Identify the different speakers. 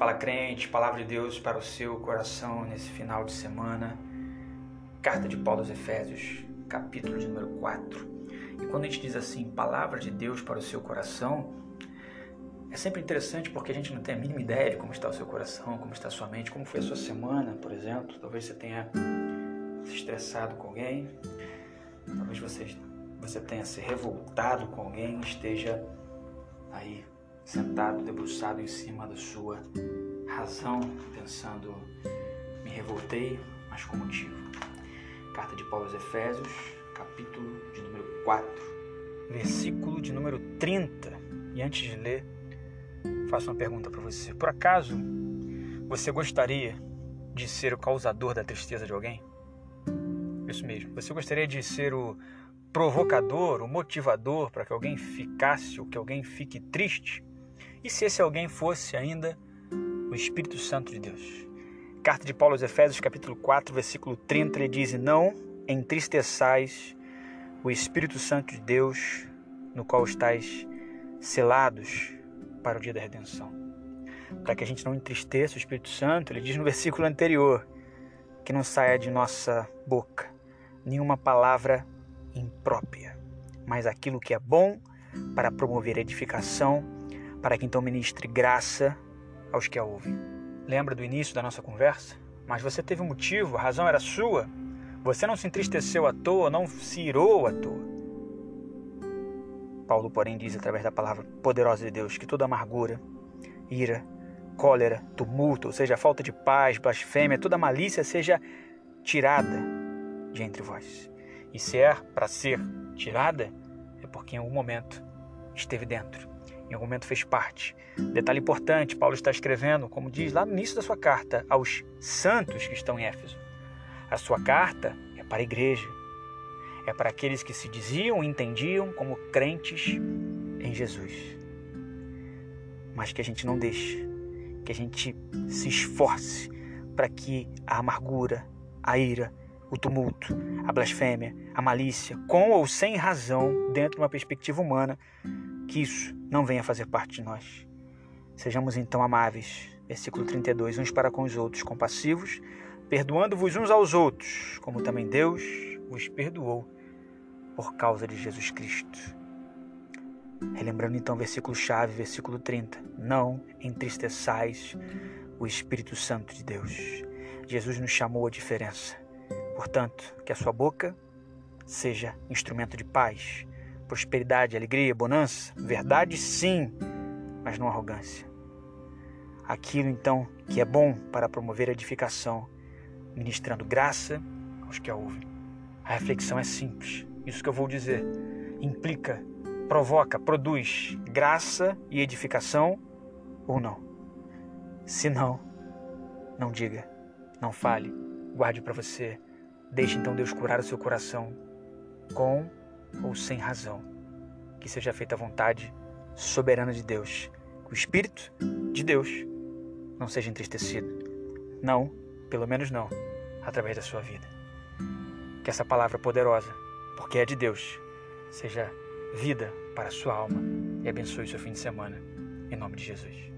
Speaker 1: Fala crente, palavra de Deus para o seu coração nesse final de semana. Carta de Paulo aos Efésios, capítulo de número 4. E quando a gente diz assim, palavra de Deus para o seu coração, é sempre interessante porque a gente não tem a mínima ideia de como está o seu coração, como está a sua mente, como foi a sua semana, por exemplo. Talvez você tenha se estressado com alguém, talvez você, você tenha se revoltado com alguém, esteja aí sentado, debruçado em cima da sua razão, pensando: me revoltei, mas com motivo. Carta de Paulo aos Efésios, capítulo de número 4, versículo de número 30. E antes de ler, faço uma pergunta para você. Por acaso você gostaria de ser o causador da tristeza de alguém? Isso mesmo. Você gostaria de ser o provocador, o motivador para que alguém ficasse ou que alguém fique triste? E se esse alguém fosse ainda o Espírito Santo de Deus? Carta de Paulo aos Efésios, capítulo 4, versículo 30, ele diz: Não entristeçais o Espírito Santo de Deus, no qual estáis selados para o dia da redenção. Para que a gente não entristeça o Espírito Santo, ele diz no versículo anterior: que não saia de nossa boca nenhuma palavra imprópria, mas aquilo que é bom para promover edificação para que então ministre graça aos que a ouvem. Lembra do início da nossa conversa? Mas você teve um motivo, a razão era sua. Você não se entristeceu à toa, não se irou à toa. Paulo, porém, diz através da palavra poderosa de Deus que toda amargura, ira, cólera, tumulto, ou seja, falta de paz, blasfêmia, toda malícia seja tirada de entre vós. E se é para ser tirada, é porque em algum momento esteve dentro em algum momento fez parte. Detalhe importante: Paulo está escrevendo, como diz lá no início da sua carta, aos santos que estão em Éfeso. A sua carta é para a igreja, é para aqueles que se diziam e entendiam como crentes em Jesus. Mas que a gente não deixe, que a gente se esforce para que a amargura, a ira, o tumulto, a blasfêmia, a malícia, com ou sem razão, dentro de uma perspectiva humana, que isso não venha fazer parte de nós. Sejamos então amáveis, versículo 32, uns para com os outros, compassivos, perdoando-vos uns aos outros, como também Deus vos perdoou por causa de Jesus Cristo. Relembrando então o versículo chave, versículo 30. Não entristeçais o Espírito Santo de Deus. Jesus nos chamou a diferença. Portanto, que a sua boca seja instrumento de paz, prosperidade, alegria, bonança? Verdade, sim, mas não arrogância. Aquilo então que é bom para promover edificação, ministrando graça aos que a ouvem. A reflexão é simples. Isso que eu vou dizer implica, provoca, produz graça e edificação ou não. Se não, não diga, não fale, guarde para você. Deixe então Deus curar o seu coração com ou sem razão. Que seja feita a vontade soberana de Deus. Que o Espírito de Deus não seja entristecido. Não, pelo menos não, através da sua vida. Que essa palavra poderosa, porque é de Deus, seja vida para a sua alma e abençoe o seu fim de semana. Em nome de Jesus.